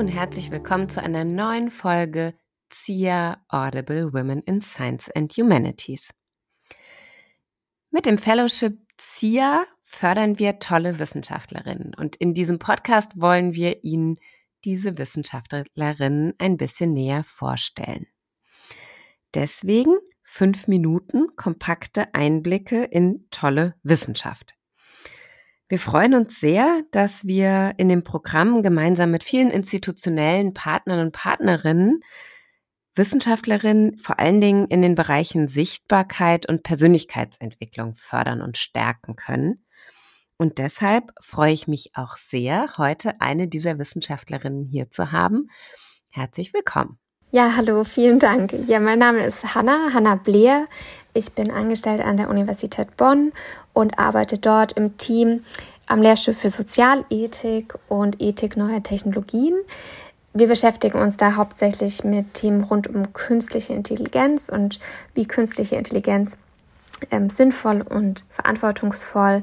und herzlich willkommen zu einer neuen Folge ZIA Audible Women in Science and Humanities. Mit dem Fellowship ZIA fördern wir tolle Wissenschaftlerinnen und in diesem Podcast wollen wir Ihnen diese Wissenschaftlerinnen ein bisschen näher vorstellen. Deswegen fünf Minuten kompakte Einblicke in tolle Wissenschaft. Wir freuen uns sehr, dass wir in dem Programm gemeinsam mit vielen institutionellen Partnern und Partnerinnen Wissenschaftlerinnen vor allen Dingen in den Bereichen Sichtbarkeit und Persönlichkeitsentwicklung fördern und stärken können. Und deshalb freue ich mich auch sehr, heute eine dieser Wissenschaftlerinnen hier zu haben. Herzlich willkommen. Ja, hallo, vielen Dank. Ja, mein Name ist Hanna, Hanna Bleer. Ich bin angestellt an der Universität Bonn und arbeite dort im Team am Lehrstuhl für Sozialethik und Ethik neuer Technologien. Wir beschäftigen uns da hauptsächlich mit Themen rund um künstliche Intelligenz und wie künstliche Intelligenz ähm, sinnvoll und verantwortungsvoll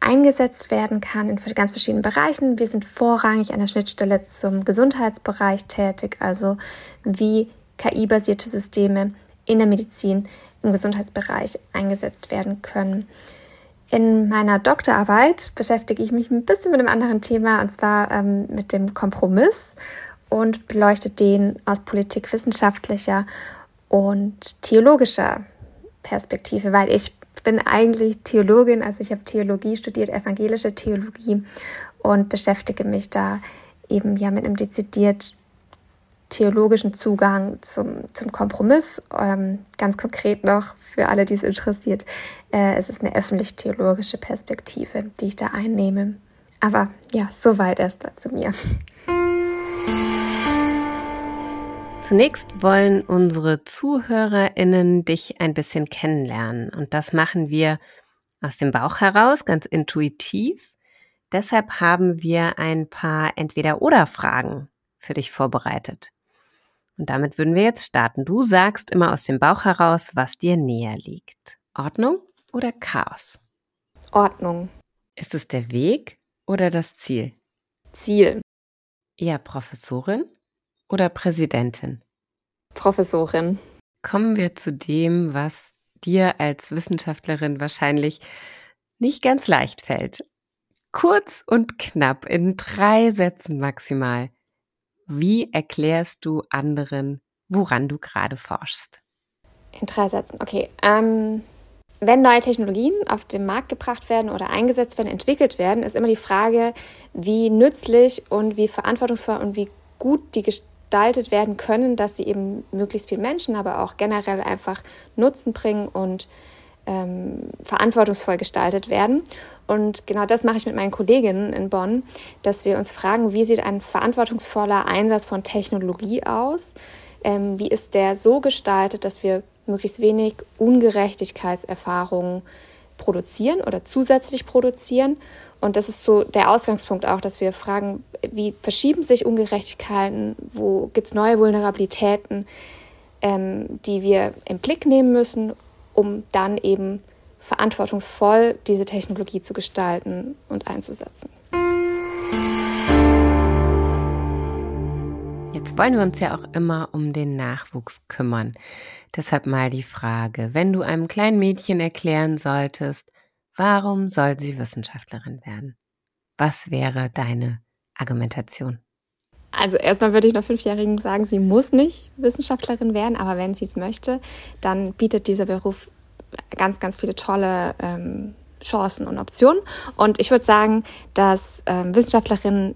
eingesetzt werden kann in ganz verschiedenen Bereichen. Wir sind vorrangig an der Schnittstelle zum Gesundheitsbereich tätig, also wie KI-basierte Systeme in der Medizin im Gesundheitsbereich eingesetzt werden können. In meiner Doktorarbeit beschäftige ich mich ein bisschen mit einem anderen Thema, und zwar ähm, mit dem Kompromiss und beleuchte den aus politikwissenschaftlicher und theologischer Perspektive, weil ich bin eigentlich Theologin, also ich habe Theologie studiert, evangelische Theologie und beschäftige mich da eben ja mit einem dezidiert theologischen Zugang zum, zum Kompromiss. Ähm, ganz konkret noch für alle, die es interessiert, äh, es ist eine öffentlich-theologische Perspektive, die ich da einnehme. Aber ja, soweit erstmal zu mir. Zunächst wollen unsere ZuhörerInnen dich ein bisschen kennenlernen. Und das machen wir aus dem Bauch heraus, ganz intuitiv. Deshalb haben wir ein paar Entweder-Oder-Fragen für dich vorbereitet. Und damit würden wir jetzt starten. Du sagst immer aus dem Bauch heraus, was dir näher liegt. Ordnung oder Chaos? Ordnung. Ist es der Weg oder das Ziel? Ziel. Eher Professorin oder Präsidentin? Professorin. Kommen wir zu dem, was dir als Wissenschaftlerin wahrscheinlich nicht ganz leicht fällt. Kurz und knapp, in drei Sätzen maximal. Wie erklärst du anderen, woran du gerade forschst? In drei Sätzen, okay. Ähm, wenn neue Technologien auf den Markt gebracht werden oder eingesetzt werden, entwickelt werden, ist immer die Frage, wie nützlich und wie verantwortungsvoll und wie gut die gestaltet werden können, dass sie eben möglichst vielen Menschen, aber auch generell einfach Nutzen bringen und ähm, verantwortungsvoll gestaltet werden. Und genau das mache ich mit meinen Kolleginnen in Bonn, dass wir uns fragen, wie sieht ein verantwortungsvoller Einsatz von Technologie aus? Ähm, wie ist der so gestaltet, dass wir möglichst wenig Ungerechtigkeitserfahrungen produzieren oder zusätzlich produzieren? Und das ist so der Ausgangspunkt auch, dass wir fragen, wie verschieben sich Ungerechtigkeiten, wo gibt es neue Vulnerabilitäten, ähm, die wir im Blick nehmen müssen, um dann eben verantwortungsvoll diese Technologie zu gestalten und einzusetzen. Jetzt wollen wir uns ja auch immer um den Nachwuchs kümmern. Deshalb mal die Frage, wenn du einem kleinen Mädchen erklären solltest, warum soll sie Wissenschaftlerin werden? Was wäre deine Argumentation? Also erstmal würde ich noch Fünfjährigen sagen, sie muss nicht Wissenschaftlerin werden, aber wenn sie es möchte, dann bietet dieser Beruf ganz, ganz viele tolle ähm, Chancen und Optionen. Und ich würde sagen, dass ähm, Wissenschaftlerinnen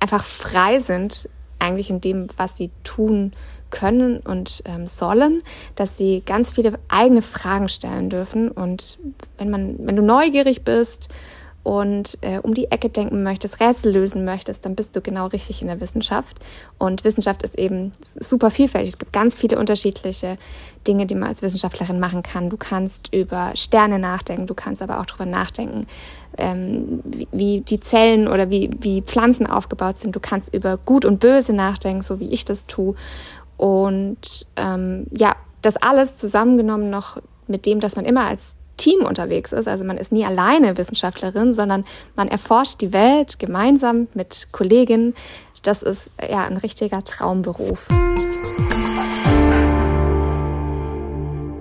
einfach frei sind, eigentlich in dem, was sie tun können und ähm, sollen, dass sie ganz viele eigene Fragen stellen dürfen. Und wenn man, wenn du neugierig bist und äh, um die Ecke denken möchtest, Rätsel lösen möchtest, dann bist du genau richtig in der Wissenschaft. Und Wissenschaft ist eben super vielfältig. Es gibt ganz viele unterschiedliche Dinge, die man als Wissenschaftlerin machen kann. Du kannst über Sterne nachdenken, du kannst aber auch darüber nachdenken, ähm, wie, wie die Zellen oder wie, wie Pflanzen aufgebaut sind. Du kannst über Gut und Böse nachdenken, so wie ich das tue. Und ähm, ja, das alles zusammengenommen noch mit dem, dass man immer als Team unterwegs ist. Also man ist nie alleine Wissenschaftlerin, sondern man erforscht die Welt gemeinsam mit Kolleginnen, das ist ja ein richtiger Traumberuf.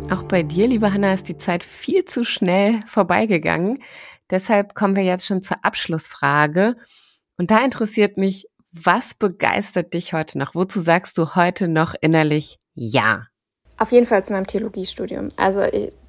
Auch bei dir, liebe Hanna, ist die Zeit viel zu schnell vorbeigegangen. Deshalb kommen wir jetzt schon zur Abschlussfrage. Und da interessiert mich, was begeistert dich heute noch? Wozu sagst du heute noch innerlich Ja? Auf jeden Fall zu meinem Theologiestudium. Also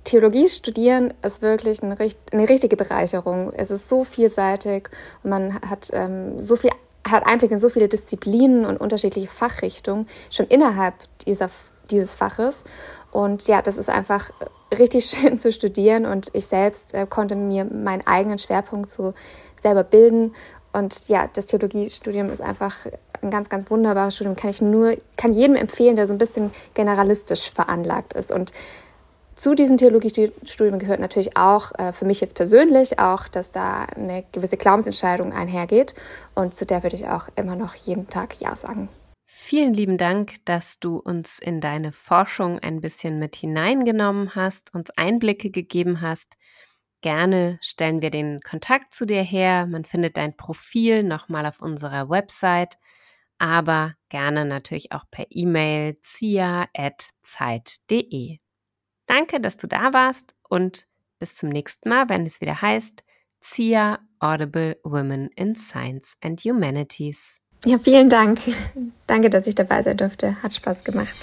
Theologie studieren ist wirklich eine, eine richtige Bereicherung. Es ist so vielseitig und man hat ähm, so viel hat Einblick in so viele Disziplinen und unterschiedliche Fachrichtungen schon innerhalb dieser, dieses Faches. Und ja, das ist einfach richtig schön zu studieren und ich selbst äh, konnte mir meinen eigenen Schwerpunkt so selber bilden. Und ja, das Theologiestudium ist einfach ein ganz, ganz wunderbares Studium. Kann ich nur, kann jedem empfehlen, der so ein bisschen generalistisch veranlagt ist. Und zu diesem Theologiestudium gehört natürlich auch äh, für mich jetzt persönlich auch, dass da eine gewisse Glaubensentscheidung einhergeht. Und zu der würde ich auch immer noch jeden Tag Ja sagen. Vielen lieben Dank, dass du uns in deine Forschung ein bisschen mit hineingenommen hast, uns Einblicke gegeben hast. Gerne stellen wir den Kontakt zu dir her. Man findet dein Profil nochmal auf unserer Website, aber gerne natürlich auch per E-Mail zia.zeit.de. Danke, dass du da warst und bis zum nächsten Mal, wenn es wieder heißt ZIA Audible Women in Science and Humanities. Ja, vielen Dank. Danke, dass ich dabei sein durfte. Hat Spaß gemacht.